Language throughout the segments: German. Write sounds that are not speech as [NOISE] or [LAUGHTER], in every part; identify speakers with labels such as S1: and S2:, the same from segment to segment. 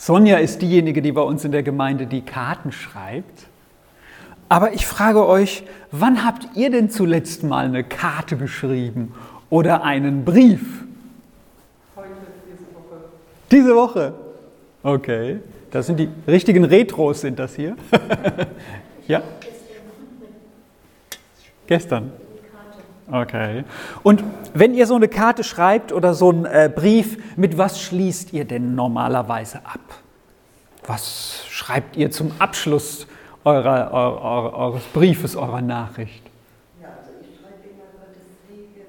S1: Sonja ist diejenige, die bei uns in der Gemeinde die Karten schreibt. Aber ich frage euch, wann habt ihr denn zuletzt mal eine Karte geschrieben oder einen Brief? Heute, diese Woche. Diese Woche? Okay. Das sind die richtigen Retros, sind das hier. [LAUGHS] ja? Gestern. Okay. Und wenn ihr so eine Karte schreibt oder so einen äh, Brief, mit was schließt ihr denn normalerweise ab? Was schreibt ihr zum Abschluss eurer, eurer, eures Briefes, eurer Nachricht? Ja, also ich schreibe immer Gottes Segen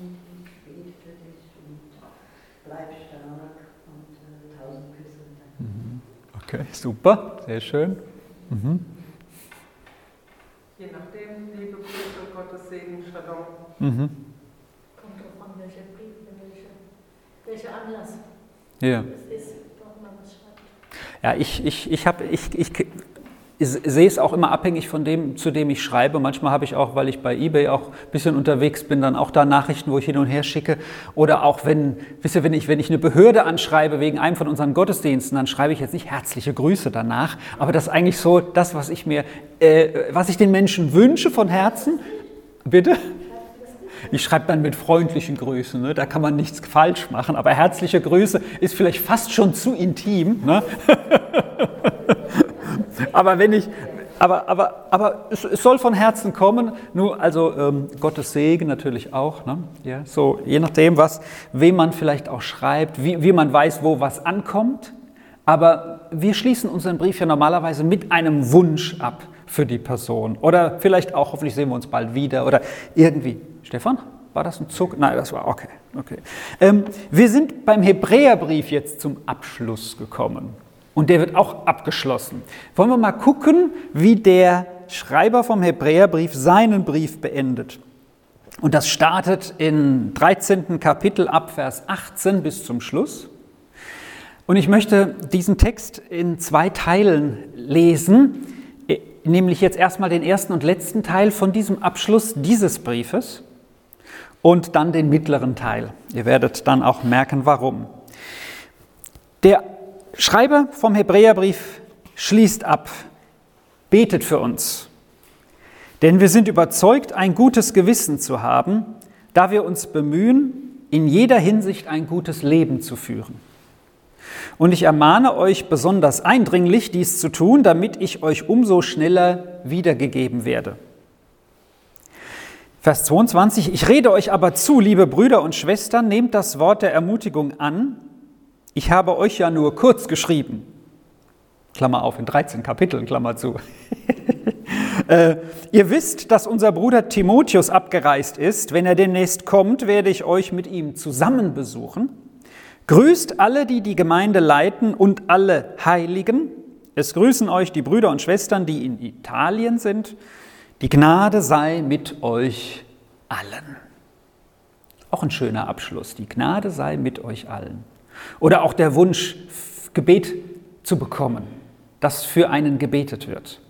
S1: und ich bete für dich und bleib stark und äh, tausend Küsse. Mhm. Okay, super, sehr schön. Mhm.
S2: Je nachdem, liebe Grüße, Gottes Segen, Shalom.
S3: Mhm. Kommt drauf an, welcher Brief, welche, welcher Anlass
S1: ja. es ist, warum man was schreibt. Ja, ich, ich, ich, hab, ich, ich, ich sehe es auch immer abhängig von dem, zu dem ich schreibe. Manchmal habe ich auch, weil ich bei eBay auch ein bisschen unterwegs bin, dann auch da Nachrichten, wo ich hin und her schicke. Oder auch wenn, wisst ihr, wenn ich, wenn ich eine Behörde anschreibe wegen einem von unseren Gottesdiensten, dann schreibe ich jetzt nicht herzliche Grüße danach. Aber das ist eigentlich so das, was ich mir, äh, was ich den Menschen wünsche von Herzen. Bitte? Ich schreibe dann mit freundlichen Grüßen, ne? da kann man nichts falsch machen, aber herzliche Grüße ist vielleicht fast schon zu intim. Ne? [LAUGHS] aber wenn ich, aber, aber, aber es, es, soll von Herzen kommen, nur also ähm, Gottes Segen natürlich auch. Ne? Ja, so je nachdem, was, wem man vielleicht auch schreibt, wie, wie man weiß, wo was ankommt. Aber wir schließen unseren Brief ja normalerweise mit einem Wunsch ab für die Person. Oder vielleicht auch, hoffentlich sehen wir uns bald wieder. Oder irgendwie. Stefan, war das ein Zug? Nein, das war okay. okay. Ähm, wir sind beim Hebräerbrief jetzt zum Abschluss gekommen. Und der wird auch abgeschlossen. Wollen wir mal gucken, wie der Schreiber vom Hebräerbrief seinen Brief beendet. Und das startet im 13. Kapitel ab Vers 18 bis zum Schluss. Und ich möchte diesen Text in zwei Teilen lesen, nämlich jetzt erstmal den ersten und letzten Teil von diesem Abschluss dieses Briefes und dann den mittleren Teil. Ihr werdet dann auch merken, warum. Der Schreiber vom Hebräerbrief schließt ab, betet für uns, denn wir sind überzeugt, ein gutes Gewissen zu haben, da wir uns bemühen, in jeder Hinsicht ein gutes Leben zu führen. Und ich ermahne euch besonders eindringlich, dies zu tun, damit ich euch umso schneller wiedergegeben werde. Vers 22, ich rede euch aber zu, liebe Brüder und Schwestern, nehmt das Wort der Ermutigung an, ich habe euch ja nur kurz geschrieben. Klammer auf, in 13 Kapiteln, Klammer zu. [LAUGHS] äh, ihr wisst, dass unser Bruder Timotheus abgereist ist. Wenn er demnächst kommt, werde ich euch mit ihm zusammen besuchen. Grüßt alle, die die Gemeinde leiten und alle Heiligen. Es grüßen euch die Brüder und Schwestern, die in Italien sind. Die Gnade sei mit euch allen. Auch ein schöner Abschluss. Die Gnade sei mit euch allen. Oder auch der Wunsch, Gebet zu bekommen, dass für einen gebetet wird.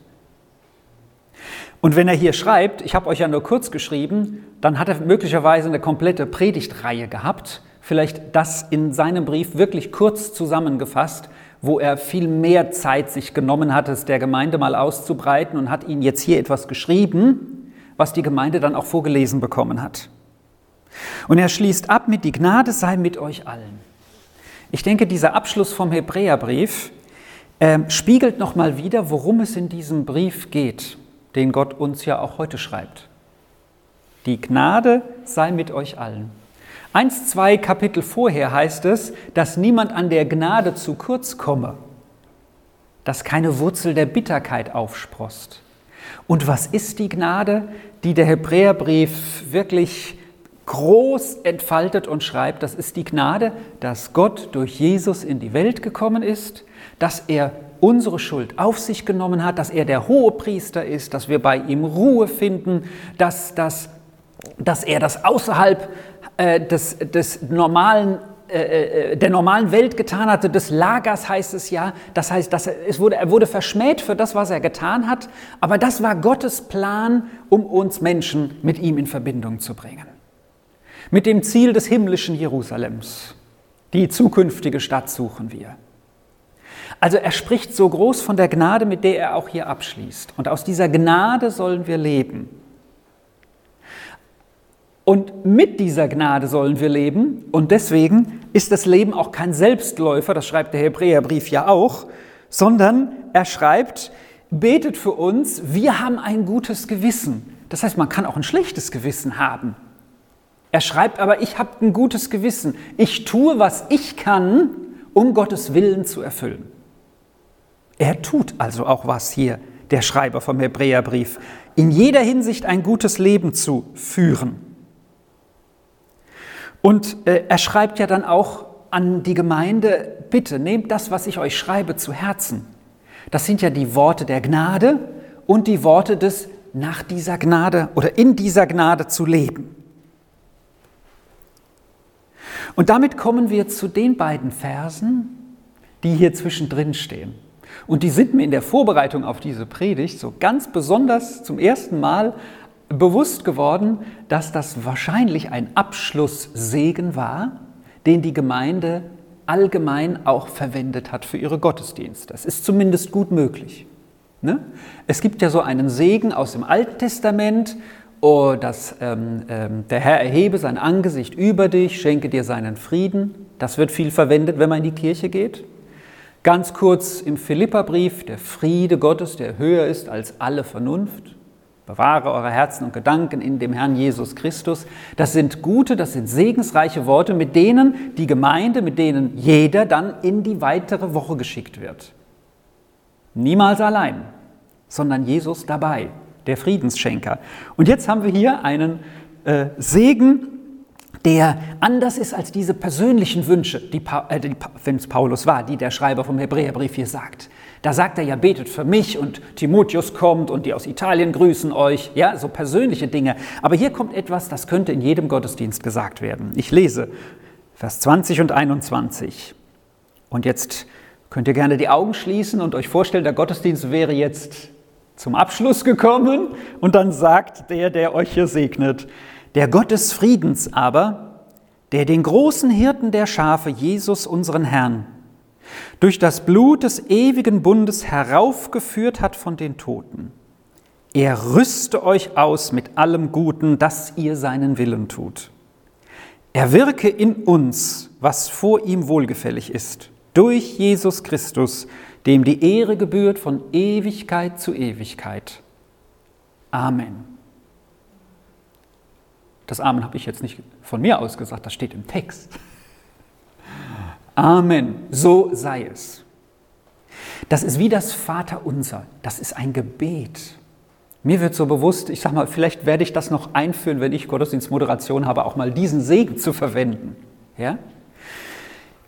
S1: Und wenn er hier schreibt, ich habe euch ja nur kurz geschrieben, dann hat er möglicherweise eine komplette Predigtreihe gehabt, vielleicht das in seinem Brief wirklich kurz zusammengefasst, wo er viel mehr Zeit sich genommen hat, es der Gemeinde mal auszubreiten und hat ihnen jetzt hier etwas geschrieben, was die Gemeinde dann auch vorgelesen bekommen hat. Und er schließt ab mit, die Gnade sei mit euch allen. Ich denke, dieser Abschluss vom Hebräerbrief äh, spiegelt nochmal wieder, worum es in diesem Brief geht, den Gott uns ja auch heute schreibt. Die Gnade sei mit euch allen. Eins, zwei Kapitel vorher heißt es, dass niemand an der Gnade zu kurz komme, dass keine Wurzel der Bitterkeit aufsprost. Und was ist die Gnade, die der Hebräerbrief wirklich groß entfaltet und schreibt, das ist die Gnade, dass Gott durch Jesus in die Welt gekommen ist, dass er unsere Schuld auf sich genommen hat, dass er der hohe Priester ist, dass wir bei ihm Ruhe finden, dass, dass, dass er das außerhalb äh, des, des normalen äh, äh, der normalen Welt getan hatte, des Lagers heißt es ja. Das heißt, dass er, es wurde, er wurde verschmäht für das, was er getan hat. Aber das war Gottes Plan, um uns Menschen mit ihm in Verbindung zu bringen mit dem Ziel des himmlischen Jerusalems. Die zukünftige Stadt suchen wir. Also er spricht so groß von der Gnade, mit der er auch hier abschließt. Und aus dieser Gnade sollen wir leben. Und mit dieser Gnade sollen wir leben. Und deswegen ist das Leben auch kein Selbstläufer, das schreibt der Hebräerbrief ja auch, sondern er schreibt, betet für uns, wir haben ein gutes Gewissen. Das heißt, man kann auch ein schlechtes Gewissen haben. Er schreibt aber, ich habe ein gutes Gewissen. Ich tue, was ich kann, um Gottes Willen zu erfüllen. Er tut also auch was hier, der Schreiber vom Hebräerbrief, in jeder Hinsicht ein gutes Leben zu führen. Und äh, er schreibt ja dann auch an die Gemeinde, bitte nehmt das, was ich euch schreibe, zu Herzen. Das sind ja die Worte der Gnade und die Worte des nach dieser Gnade oder in dieser Gnade zu leben. Und damit kommen wir zu den beiden Versen, die hier zwischendrin stehen. Und die sind mir in der Vorbereitung auf diese Predigt so ganz besonders zum ersten Mal bewusst geworden, dass das wahrscheinlich ein Abschlusssegen war, den die Gemeinde allgemein auch verwendet hat für ihre Gottesdienste. Das ist zumindest gut möglich. Ne? Es gibt ja so einen Segen aus dem Alten Testament, oh, dass ähm, ähm, der Herr erhebe sein Angesicht über dich, schenke dir seinen Frieden. Das wird viel verwendet, wenn man in die Kirche geht. Ganz kurz im Philipperbrief, der Friede Gottes, der höher ist als alle Vernunft. Bewahre eure Herzen und Gedanken in dem Herrn Jesus Christus. Das sind gute, das sind segensreiche Worte, mit denen die Gemeinde, mit denen jeder dann in die weitere Woche geschickt wird. Niemals allein, sondern Jesus dabei, der Friedensschenker. Und jetzt haben wir hier einen äh, Segen, der anders ist als diese persönlichen Wünsche, die, äh, die wenn es Paulus war, die der Schreiber vom Hebräerbrief hier sagt. Da sagt er ja, betet für mich und Timotheus kommt und die aus Italien grüßen euch, ja, so persönliche Dinge. Aber hier kommt etwas, das könnte in jedem Gottesdienst gesagt werden. Ich lese Vers 20 und 21. Und jetzt könnt ihr gerne die Augen schließen und euch vorstellen, der Gottesdienst wäre jetzt zum Abschluss gekommen und dann sagt der, der euch hier segnet, der Gott des Friedens aber, der den großen Hirten der Schafe, Jesus unseren Herrn, durch das Blut des ewigen Bundes heraufgeführt hat von den Toten. Er rüste euch aus mit allem Guten, dass ihr seinen Willen tut. Er wirke in uns, was vor ihm wohlgefällig ist durch Jesus Christus, dem die Ehre gebührt von Ewigkeit zu Ewigkeit. Amen. Das Amen habe ich jetzt nicht von mir aus gesagt, das steht im Text. Amen, so sei es. Das ist wie das Vaterunser, das ist ein Gebet. Mir wird so bewusst, ich sage mal, vielleicht werde ich das noch einführen, wenn ich Gottesdienstmoderation habe, auch mal diesen Segen zu verwenden. Ja?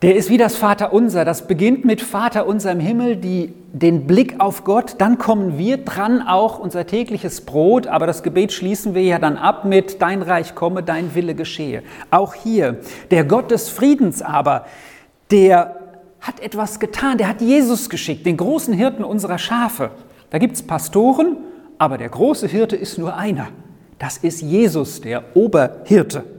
S1: Der ist wie das Vaterunser. Das beginnt mit Vater unser im Himmel, die, den Blick auf Gott. Dann kommen wir dran auch unser tägliches Brot. Aber das Gebet schließen wir ja dann ab mit Dein Reich komme, dein Wille geschehe. Auch hier, der Gott des Friedens aber, der hat etwas getan. Der hat Jesus geschickt, den großen Hirten unserer Schafe. Da gibt es Pastoren, aber der große Hirte ist nur einer. Das ist Jesus, der Oberhirte.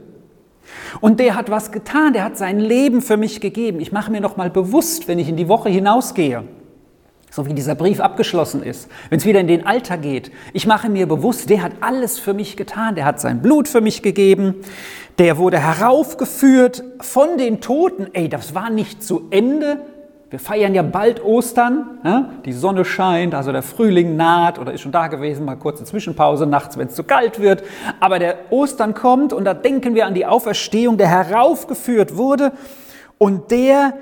S1: Und der hat was getan, der hat sein Leben für mich gegeben. Ich mache mir noch mal bewusst, wenn ich in die Woche hinausgehe, so wie dieser Brief abgeschlossen ist, wenn es wieder in den Alter geht, ich mache mir bewusst, der hat alles für mich getan, der hat sein Blut für mich gegeben, der wurde heraufgeführt von den Toten. Ey, das war nicht zu Ende, wir feiern ja bald Ostern, ja? die Sonne scheint, also der Frühling naht oder ist schon da gewesen, mal kurze Zwischenpause nachts, wenn es zu kalt wird. Aber der Ostern kommt und da denken wir an die Auferstehung, der heraufgeführt wurde und der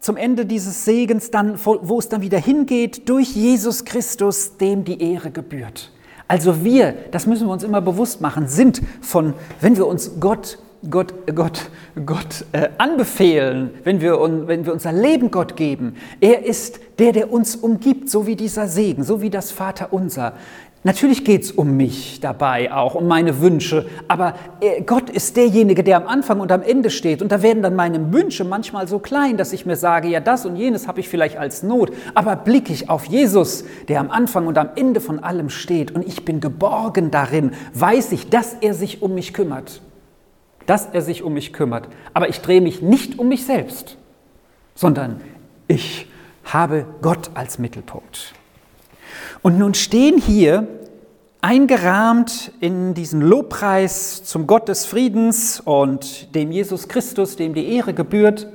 S1: zum Ende dieses Segens dann, wo es dann wieder hingeht, durch Jesus Christus, dem die Ehre gebührt. Also wir, das müssen wir uns immer bewusst machen, sind von, wenn wir uns Gott Gott, Gott, Gott äh, anbefehlen, wenn wir, wenn wir unser Leben Gott geben. Er ist der, der uns umgibt, so wie dieser Segen, so wie das Vaterunser. Natürlich geht es um mich dabei auch, um meine Wünsche, aber äh, Gott ist derjenige, der am Anfang und am Ende steht. Und da werden dann meine Wünsche manchmal so klein, dass ich mir sage, ja, das und jenes habe ich vielleicht als Not. Aber blicke ich auf Jesus, der am Anfang und am Ende von allem steht und ich bin geborgen darin, weiß ich, dass er sich um mich kümmert dass er sich um mich kümmert. Aber ich drehe mich nicht um mich selbst, sondern ich habe Gott als Mittelpunkt. Und nun stehen hier eingerahmt in diesen Lobpreis zum Gott des Friedens und dem Jesus Christus, dem die Ehre gebührt,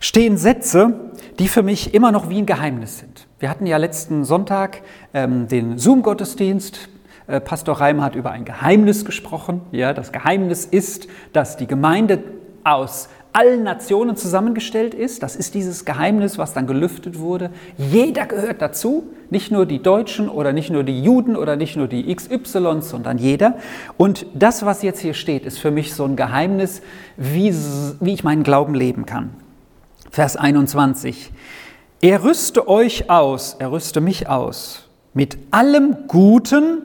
S1: stehen Sätze, die für mich immer noch wie ein Geheimnis sind. Wir hatten ja letzten Sonntag ähm, den Zoom-Gottesdienst. Äh, Pastor Reim hat über ein Geheimnis gesprochen. Ja, das Geheimnis ist, dass die Gemeinde aus allen Nationen zusammengestellt ist. Das ist dieses Geheimnis, was dann gelüftet wurde. Jeder gehört dazu, nicht nur die Deutschen oder nicht nur die Juden oder nicht nur die XY, sondern jeder. Und das, was jetzt hier steht, ist für mich so ein Geheimnis, wie, wie ich meinen Glauben leben kann. Vers 21. Er rüste euch aus, er rüste mich aus, mit allem Guten,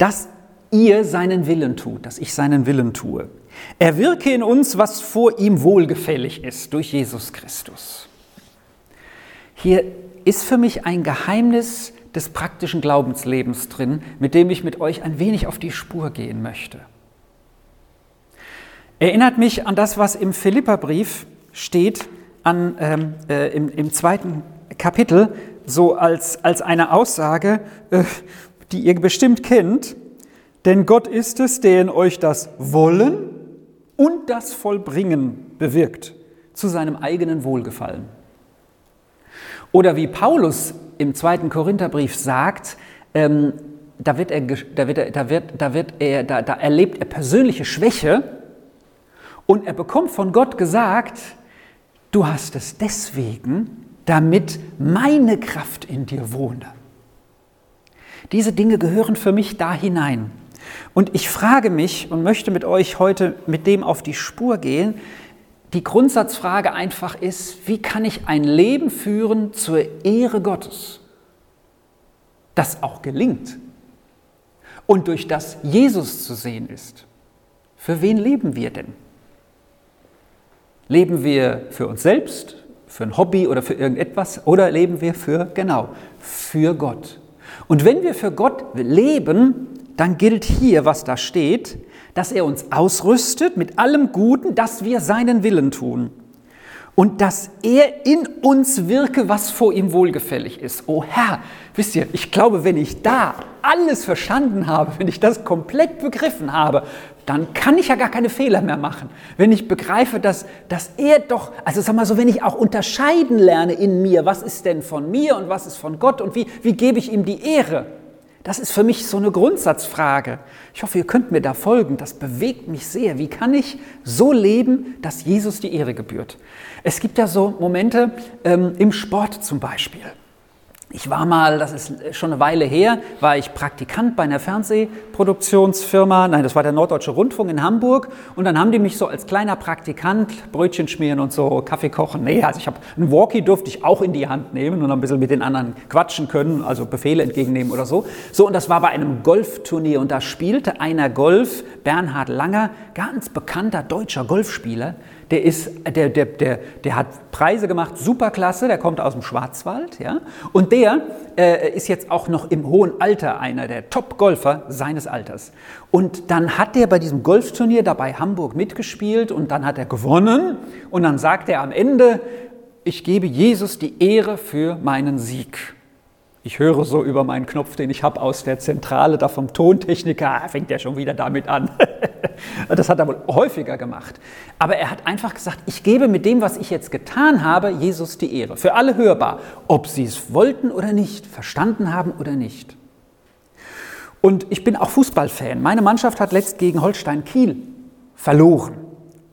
S1: dass ihr seinen Willen tut, dass ich seinen Willen tue. Er wirke in uns, was vor ihm wohlgefällig ist, durch Jesus Christus. Hier ist für mich ein Geheimnis des praktischen Glaubenslebens drin, mit dem ich mit euch ein wenig auf die Spur gehen möchte. Erinnert mich an das, was im Philipperbrief steht, an, ähm, äh, im, im, zweiten Kapitel, so als, als eine Aussage, äh, die ihr bestimmt kennt. Denn Gott ist es, der in euch das Wollen und das Vollbringen bewirkt zu seinem eigenen Wohlgefallen. Oder wie Paulus im zweiten Korintherbrief sagt, ähm, da, wird er, da, wird er, da, wird, da, wird er, da, da erlebt er persönliche Schwäche und er bekommt von Gott gesagt, du hast es deswegen, damit meine Kraft in dir wohne. Diese Dinge gehören für mich da hinein. Und ich frage mich und möchte mit euch heute mit dem auf die Spur gehen. Die Grundsatzfrage einfach ist, wie kann ich ein Leben führen zur Ehre Gottes, das auch gelingt und durch das Jesus zu sehen ist? Für wen leben wir denn? Leben wir für uns selbst, für ein Hobby oder für irgendetwas oder leben wir für, genau, für Gott? Und wenn wir für Gott leben, dann gilt hier, was da steht, dass er uns ausrüstet mit allem Guten, dass wir seinen Willen tun und dass er in uns wirke, was vor ihm wohlgefällig ist. Oh Herr, wisst ihr, ich glaube, wenn ich da alles verstanden habe, wenn ich das komplett begriffen habe, dann kann ich ja gar keine Fehler mehr machen. Wenn ich begreife, dass, dass er doch, also sag mal so, wenn ich auch unterscheiden lerne in mir, was ist denn von mir und was ist von Gott und wie, wie gebe ich ihm die Ehre, das ist für mich so eine Grundsatzfrage. Ich hoffe, ihr könnt mir da folgen. Das bewegt mich sehr. Wie kann ich so leben, dass Jesus die Ehre gebührt? Es gibt ja so Momente ähm, im Sport zum Beispiel. Ich war mal, das ist schon eine Weile her, war ich Praktikant bei einer Fernsehproduktionsfirma, nein, das war der Norddeutsche Rundfunk in Hamburg und dann haben die mich so als kleiner Praktikant Brötchen schmieren und so Kaffee kochen. Nee, also ich habe einen Walkie durfte ich auch in die Hand nehmen und ein bisschen mit den anderen quatschen können, also Befehle entgegennehmen oder so. So und das war bei einem Golfturnier und da spielte einer Golf, Bernhard Langer, ganz bekannter deutscher Golfspieler, der, ist, der, der, der, der hat Preise gemacht, superklasse, der kommt aus dem Schwarzwald, ja, und der äh, ist jetzt auch noch im hohen Alter einer der Top-Golfer seines Alters. Und dann hat er bei diesem Golfturnier dabei Hamburg mitgespielt und dann hat er gewonnen und dann sagt er am Ende, ich gebe Jesus die Ehre für meinen Sieg. Ich höre so über meinen Knopf, den ich habe aus der Zentrale, da vom Tontechniker, fängt er schon wieder damit an. [LAUGHS] [LAUGHS] das hat er wohl häufiger gemacht. Aber er hat einfach gesagt, ich gebe mit dem, was ich jetzt getan habe, Jesus die Ehre. Für alle hörbar, ob sie es wollten oder nicht, verstanden haben oder nicht. Und ich bin auch Fußballfan. Meine Mannschaft hat letzt gegen Holstein Kiel verloren.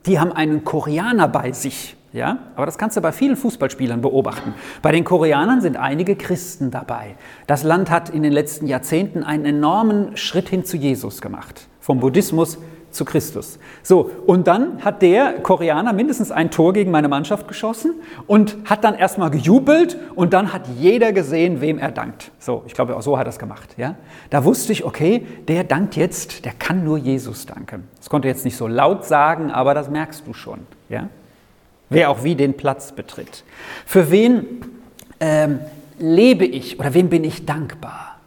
S1: Die haben einen Koreaner bei sich. Ja? Aber das kannst du bei vielen Fußballspielern beobachten. Bei den Koreanern sind einige Christen dabei. Das Land hat in den letzten Jahrzehnten einen enormen Schritt hin zu Jesus gemacht. Vom Buddhismus zu Christus. So, und dann hat der Koreaner mindestens ein Tor gegen meine Mannschaft geschossen und hat dann erstmal gejubelt und dann hat jeder gesehen, wem er dankt. So, ich glaube, auch so hat er es gemacht. Ja? Da wusste ich, okay, der dankt jetzt, der kann nur Jesus danken. Das konnte er jetzt nicht so laut sagen, aber das merkst du schon. Ja? wer auch wie den Platz betritt. Für wen ähm, lebe ich oder wem bin ich dankbar?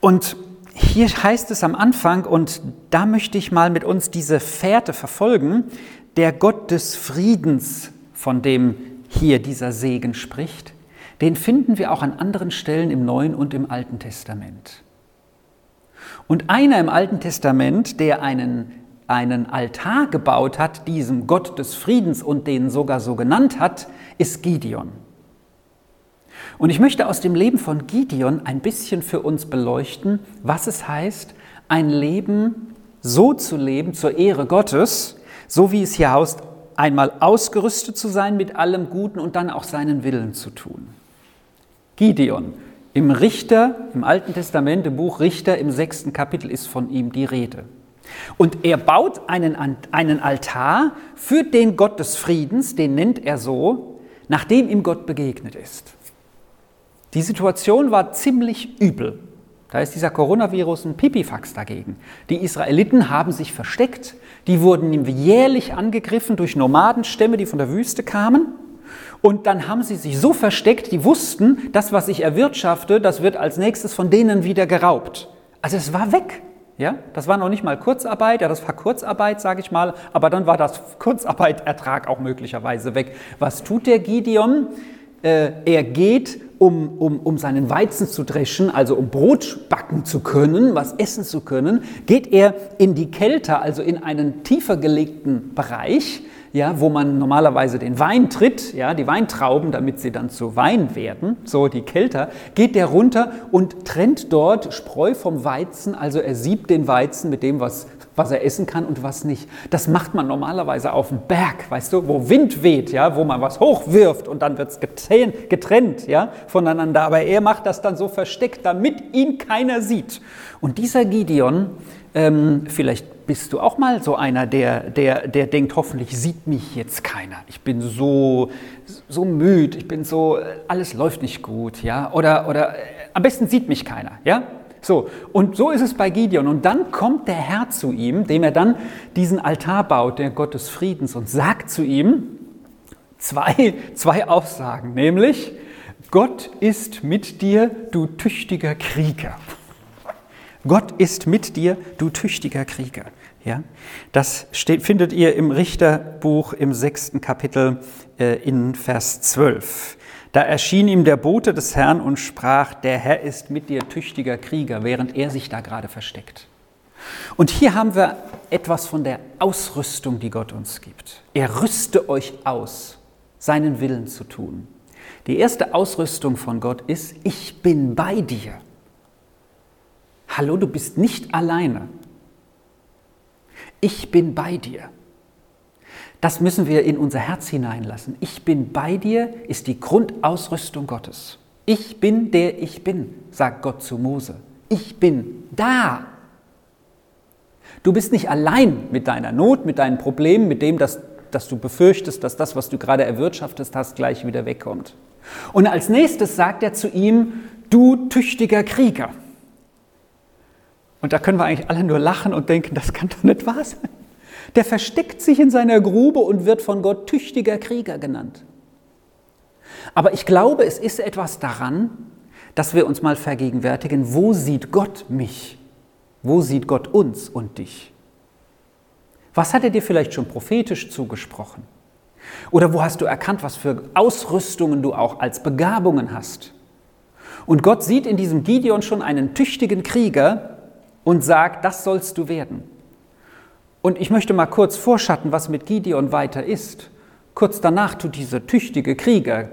S1: Und hier heißt es am Anfang, und da möchte ich mal mit uns diese Fährte verfolgen, der Gott des Friedens, von dem hier dieser Segen spricht, den finden wir auch an anderen Stellen im Neuen und im Alten Testament. Und einer im Alten Testament, der einen, einen Altar gebaut hat, diesem Gott des Friedens und den sogar so genannt hat, ist Gideon. Und ich möchte aus dem Leben von Gideon ein bisschen für uns beleuchten, was es heißt, ein Leben so zu leben zur Ehre Gottes, so wie es hier heißt, einmal ausgerüstet zu sein mit allem Guten und dann auch seinen Willen zu tun. Gideon, im Richter, im Alten Testament, im Buch Richter, im sechsten Kapitel ist von ihm die Rede. Und er baut einen, einen Altar für den Gott des Friedens, den nennt er so, nachdem ihm Gott begegnet ist. Die Situation war ziemlich übel. Da ist dieser Coronavirus ein Pipifax dagegen. Die Israeliten haben sich versteckt, die wurden jährlich angegriffen durch Nomadenstämme, die von der Wüste kamen. Und dann haben sie sich so versteckt, die wussten, das, was ich erwirtschafte, das wird als nächstes von denen wieder geraubt. Also es war weg. Ja, das war noch nicht mal Kurzarbeit, ja, das war Kurzarbeit, sage ich mal, aber dann war das Kurzarbeitertrag auch möglicherweise weg. Was tut der Gideon? Äh, er geht, um, um, um seinen Weizen zu dreschen, also um Brot backen zu können, was essen zu können, geht er in die Kälte, also in einen tiefer gelegten Bereich, ja, wo man normalerweise den Wein tritt, ja, die Weintrauben, damit sie dann zu Wein werden, so die Kälter, geht der runter und trennt dort Spreu vom Weizen, also er siebt den Weizen mit dem, was, was er essen kann und was nicht. Das macht man normalerweise auf dem Berg, weißt du, wo Wind weht, ja, wo man was hochwirft und dann wird es getrennt, ja, voneinander. Aber er macht das dann so versteckt, damit ihn keiner sieht. Und dieser Gideon, ähm, vielleicht bist du auch mal so einer, der, der, der denkt, hoffentlich sieht mich jetzt keiner. Ich bin so, so müde, ich bin so, alles läuft nicht gut, ja. Oder, oder äh, am besten sieht mich keiner, ja. So, und so ist es bei Gideon. Und dann kommt der Herr zu ihm, dem er dann diesen Altar baut, der Gott des Friedens, und sagt zu ihm zwei, zwei Aussagen, nämlich, Gott ist mit dir, du tüchtiger Krieger. Gott ist mit dir, du tüchtiger Krieger. Ja, das steht, findet ihr im Richterbuch im sechsten Kapitel äh, in Vers 12. Da erschien ihm der Bote des Herrn und sprach, der Herr ist mit dir tüchtiger Krieger, während er sich da gerade versteckt. Und hier haben wir etwas von der Ausrüstung, die Gott uns gibt. Er rüste euch aus, seinen Willen zu tun. Die erste Ausrüstung von Gott ist, ich bin bei dir. Hallo, du bist nicht alleine. Ich bin bei dir. Das müssen wir in unser Herz hineinlassen. Ich bin bei dir ist die Grundausrüstung Gottes. Ich bin der ich bin, sagt Gott zu Mose. Ich bin da. Du bist nicht allein mit deiner Not, mit deinen Problemen, mit dem, dass, dass du befürchtest, dass das, was du gerade erwirtschaftet hast, gleich wieder wegkommt. Und als nächstes sagt er zu ihm, du tüchtiger Krieger. Und da können wir eigentlich alle nur lachen und denken, das kann doch nicht wahr sein. Der versteckt sich in seiner Grube und wird von Gott tüchtiger Krieger genannt. Aber ich glaube, es ist etwas daran, dass wir uns mal vergegenwärtigen, wo sieht Gott mich? Wo sieht Gott uns und dich? Was hat er dir vielleicht schon prophetisch zugesprochen? Oder wo hast du erkannt, was für Ausrüstungen du auch als Begabungen hast? Und Gott sieht in diesem Gideon schon einen tüchtigen Krieger, und sagt, das sollst du werden. Und ich möchte mal kurz vorschatten, was mit Gideon weiter ist. Kurz danach tut dieser tüchtige Krieger,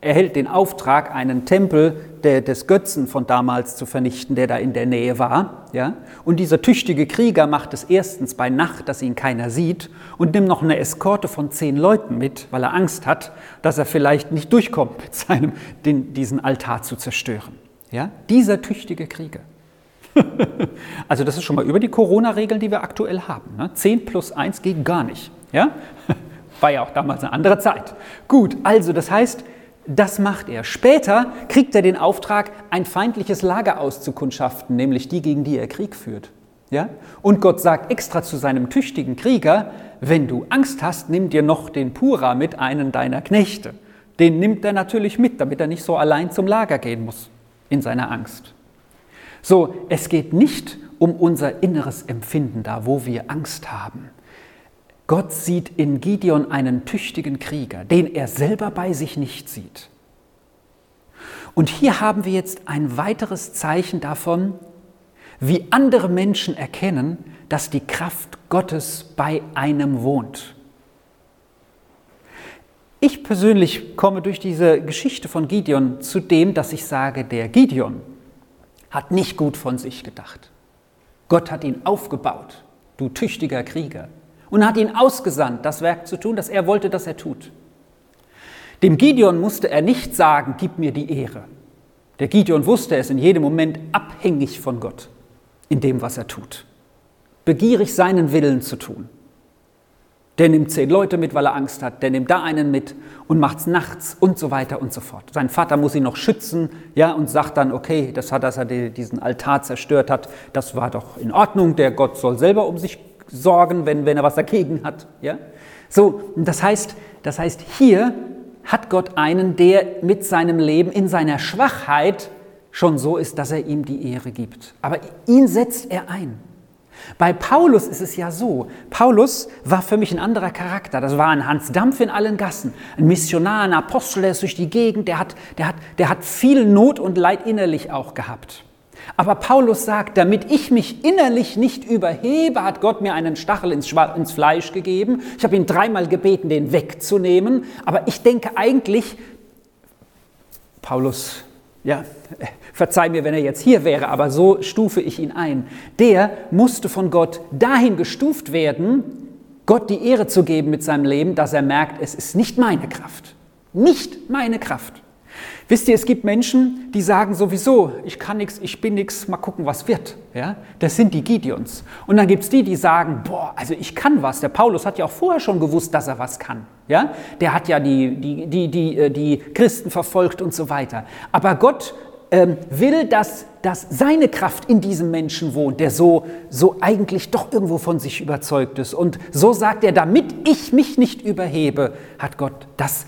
S1: erhält den Auftrag, einen Tempel der, des Götzen von damals zu vernichten, der da in der Nähe war. Ja? Und dieser tüchtige Krieger macht es erstens bei Nacht, dass ihn keiner sieht, und nimmt noch eine Eskorte von zehn Leuten mit, weil er Angst hat, dass er vielleicht nicht durchkommt, [LAUGHS] mit seinem, den, diesen Altar zu zerstören. Ja? Dieser tüchtige Krieger. [LAUGHS] also das ist schon mal über die Corona-Regeln, die wir aktuell haben. Ne? 10 plus 1 geht gar nicht. Ja? [LAUGHS] War ja auch damals eine andere Zeit. Gut, also das heißt, das macht er. Später kriegt er den Auftrag, ein feindliches Lager auszukundschaften, nämlich die, gegen die er Krieg führt. Ja? Und Gott sagt extra zu seinem tüchtigen Krieger, wenn du Angst hast, nimm dir noch den Pura mit, einen deiner Knechte. Den nimmt er natürlich mit, damit er nicht so allein zum Lager gehen muss in seiner Angst. So, es geht nicht um unser inneres Empfinden da, wo wir Angst haben. Gott sieht in Gideon einen tüchtigen Krieger, den er selber bei sich nicht sieht. Und hier haben wir jetzt ein weiteres Zeichen davon, wie andere Menschen erkennen, dass die Kraft Gottes bei einem wohnt. Ich persönlich komme durch diese Geschichte von Gideon zu dem, dass ich sage, der Gideon hat nicht gut von sich gedacht. Gott hat ihn aufgebaut, du tüchtiger Krieger, und hat ihn ausgesandt, das Werk zu tun, das er wollte, dass er tut. Dem Gideon musste er nicht sagen, gib mir die Ehre. Der Gideon wusste, er ist in jedem Moment abhängig von Gott in dem, was er tut. Begierig seinen Willen zu tun. Der nimmt zehn Leute mit, weil er Angst hat. Der nimmt da einen mit und macht es nachts und so weiter und so fort. Sein Vater muss ihn noch schützen, ja, und sagt dann, okay, das hat, dass er diesen Altar zerstört hat, das war doch in Ordnung. Der Gott soll selber um sich sorgen, wenn, wenn er was dagegen hat, ja. So, das heißt, das heißt, hier hat Gott einen, der mit seinem Leben in seiner Schwachheit schon so ist, dass er ihm die Ehre gibt. Aber ihn setzt er ein. Bei Paulus ist es ja so, Paulus war für mich ein anderer Charakter. Das war ein Hans Dampf in allen Gassen, ein Missionar, ein Apostel, der ist durch die Gegend, der hat, der, hat, der hat viel Not und Leid innerlich auch gehabt. Aber Paulus sagt, damit ich mich innerlich nicht überhebe, hat Gott mir einen Stachel ins, ins Fleisch gegeben. Ich habe ihn dreimal gebeten, den wegzunehmen. Aber ich denke eigentlich, Paulus ja, verzeih mir, wenn er jetzt hier wäre, aber so stufe ich ihn ein. Der musste von Gott dahin gestuft werden, Gott die Ehre zu geben mit seinem Leben, dass er merkt, es ist nicht meine Kraft. Nicht meine Kraft. Wisst ihr, es gibt Menschen, die sagen sowieso, ich kann nichts, ich bin nichts, mal gucken, was wird. Ja? Das sind die Gideons. Und dann gibt es die, die sagen, boah, also ich kann was. Der Paulus hat ja auch vorher schon gewusst, dass er was kann. Ja? Der hat ja die, die, die, die, äh, die Christen verfolgt und so weiter. Aber Gott ähm, will, dass, dass seine Kraft in diesem Menschen wohnt, der so, so eigentlich doch irgendwo von sich überzeugt ist. Und so sagt er, damit ich mich nicht überhebe, hat Gott das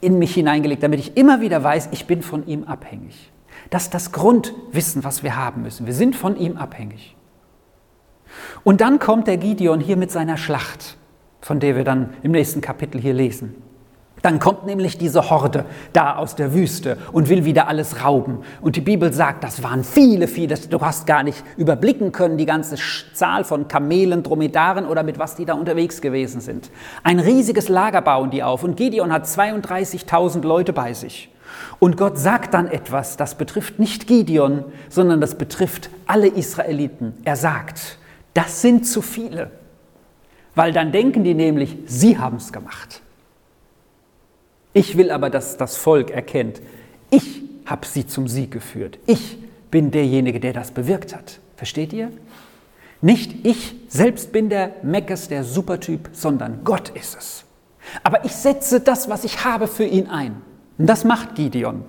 S1: in mich hineingelegt, damit ich immer wieder weiß, ich bin von ihm abhängig. Das ist das Grundwissen, was wir haben müssen. Wir sind von ihm abhängig. Und dann kommt der Gideon hier mit seiner Schlacht, von der wir dann im nächsten Kapitel hier lesen. Dann kommt nämlich diese Horde da aus der Wüste und will wieder alles rauben. Und die Bibel sagt, das waren viele, viele. Du hast gar nicht überblicken können, die ganze Zahl von Kamelen, Dromedaren oder mit was die da unterwegs gewesen sind. Ein riesiges Lager bauen die auf. Und Gideon hat 32.000 Leute bei sich. Und Gott sagt dann etwas, das betrifft nicht Gideon, sondern das betrifft alle Israeliten. Er sagt, das sind zu viele. Weil dann denken die nämlich, sie haben es gemacht. Ich will aber, dass das Volk erkennt, ich habe sie zum Sieg geführt. Ich bin derjenige, der das bewirkt hat. Versteht ihr? Nicht ich selbst bin der Meckes, der Supertyp, sondern Gott ist es. Aber ich setze das, was ich habe, für ihn ein. Und das macht Gideon.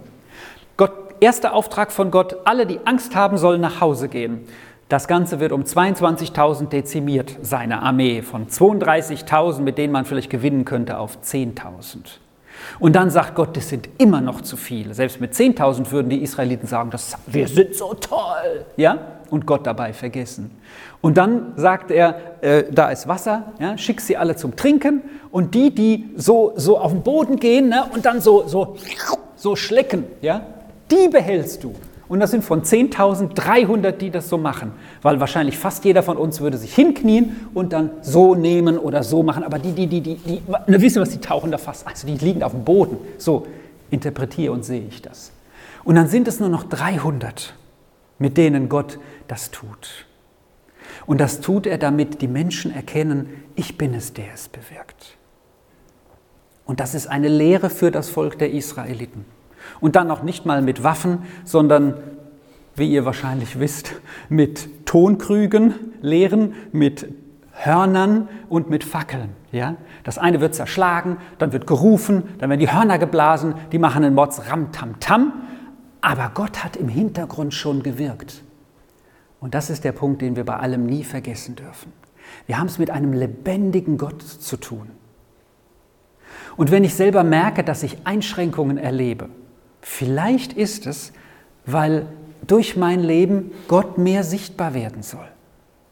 S1: Gott, erster Auftrag von Gott, alle, die Angst haben, sollen nach Hause gehen. Das Ganze wird um 22.000 dezimiert, seine Armee, von 32.000, mit denen man vielleicht gewinnen könnte, auf 10.000. Und dann sagt Gott, das sind immer noch zu viele. Selbst mit 10.000 würden die Israeliten sagen, das, wir sind so toll. Ja? Und Gott dabei vergessen. Und dann sagt er, äh, da ist Wasser, ja, schick sie alle zum Trinken. Und die, die so, so auf den Boden gehen ne, und dann so, so, so schlecken, ja, die behältst du. Und das sind von 10.300, die das so machen. Weil wahrscheinlich fast jeder von uns würde sich hinknien und dann so nehmen oder so machen. Aber die, die, die, die, die ne, wissen was, die tauchen da fast, also die liegen auf dem Boden. So interpretiere und sehe ich das. Und dann sind es nur noch 300, mit denen Gott das tut. Und das tut er, damit die Menschen erkennen, ich bin es, der es bewirkt. Und das ist eine Lehre für das Volk der Israeliten. Und dann noch nicht mal mit Waffen, sondern, wie ihr wahrscheinlich wisst, mit Tonkrügen leeren, mit Hörnern und mit Fackeln. Ja? Das eine wird zerschlagen, dann wird gerufen, dann werden die Hörner geblasen, die machen einen Mords Ram Tam Tam. Aber Gott hat im Hintergrund schon gewirkt. Und das ist der Punkt, den wir bei allem nie vergessen dürfen. Wir haben es mit einem lebendigen Gott zu tun. Und wenn ich selber merke, dass ich Einschränkungen erlebe, Vielleicht ist es, weil durch mein Leben Gott mehr sichtbar werden soll.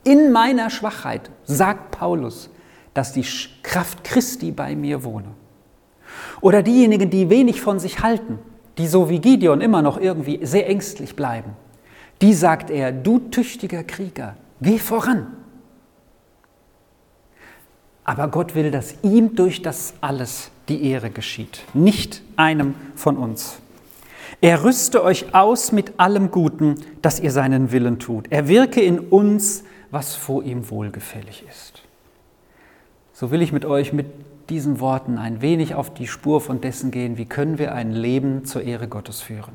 S1: In meiner Schwachheit, sagt Paulus, dass die Kraft Christi bei mir wohne. Oder diejenigen, die wenig von sich halten, die so wie Gideon immer noch irgendwie sehr ängstlich bleiben, die sagt er, du tüchtiger Krieger, geh voran. Aber Gott will, dass ihm durch das alles die Ehre geschieht, nicht einem von uns. Er rüste euch aus mit allem Guten, dass ihr seinen Willen tut. Er wirke in uns, was vor ihm wohlgefällig ist. So will ich mit euch mit diesen Worten ein wenig auf die Spur von dessen gehen, wie können wir ein Leben zur Ehre Gottes führen.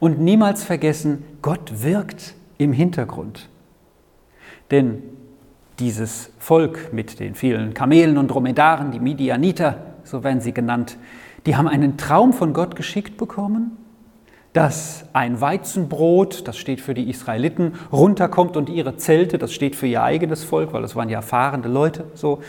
S1: Und niemals vergessen, Gott wirkt im Hintergrund. Denn dieses Volk mit den vielen Kamelen und Dromedaren, die Midianiter, so werden sie genannt, die haben einen Traum von Gott geschickt bekommen, dass ein Weizenbrot, das steht für die Israeliten, runterkommt und ihre Zelte, das steht für ihr eigenes Volk, weil das waren ja fahrende Leute, so,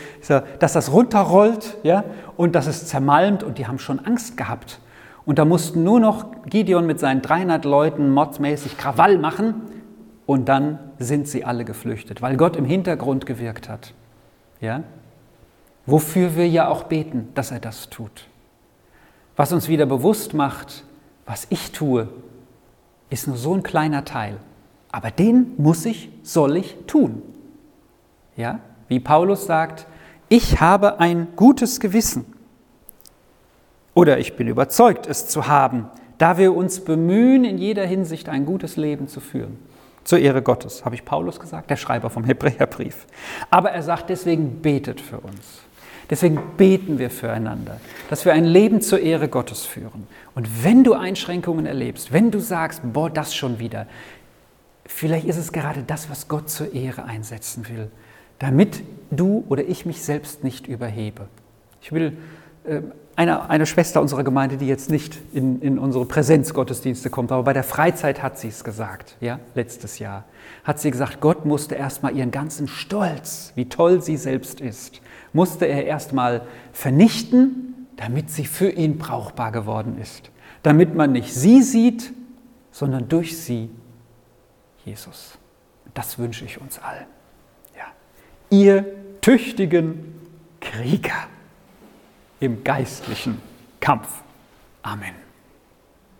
S1: dass das runterrollt ja, und dass es zermalmt und die haben schon Angst gehabt. Und da mussten nur noch Gideon mit seinen 300 Leuten modsmäßig Krawall machen und dann sind sie alle geflüchtet, weil Gott im Hintergrund gewirkt hat. Ja? Wofür wir ja auch beten, dass er das tut. Was uns wieder bewusst macht, was ich tue, ist nur so ein kleiner Teil. Aber den muss ich, soll ich tun. Ja? Wie Paulus sagt, ich habe ein gutes Gewissen. Oder ich bin überzeugt, es zu haben, da wir uns bemühen, in jeder Hinsicht ein gutes Leben zu führen. Zur Ehre Gottes, habe ich Paulus gesagt, der Schreiber vom Hebräerbrief. Aber er sagt deswegen, betet für uns. Deswegen beten wir füreinander, dass wir ein Leben zur Ehre Gottes führen. Und wenn du Einschränkungen erlebst, wenn du sagst, boah, das schon wieder, vielleicht ist es gerade das, was Gott zur Ehre einsetzen will, damit du oder ich mich selbst nicht überhebe. Ich will äh, eine, eine Schwester unserer Gemeinde, die jetzt nicht in, in unsere Präsenzgottesdienste kommt, aber bei der Freizeit hat sie es gesagt, ja, letztes Jahr, hat sie gesagt, Gott musste erstmal ihren ganzen Stolz, wie toll sie selbst ist, musste er erstmal vernichten, damit sie für ihn brauchbar geworden ist. Damit man nicht sie sieht, sondern durch sie Jesus. Das wünsche ich uns allen. Ja. Ihr tüchtigen Krieger im geistlichen Kampf. Amen.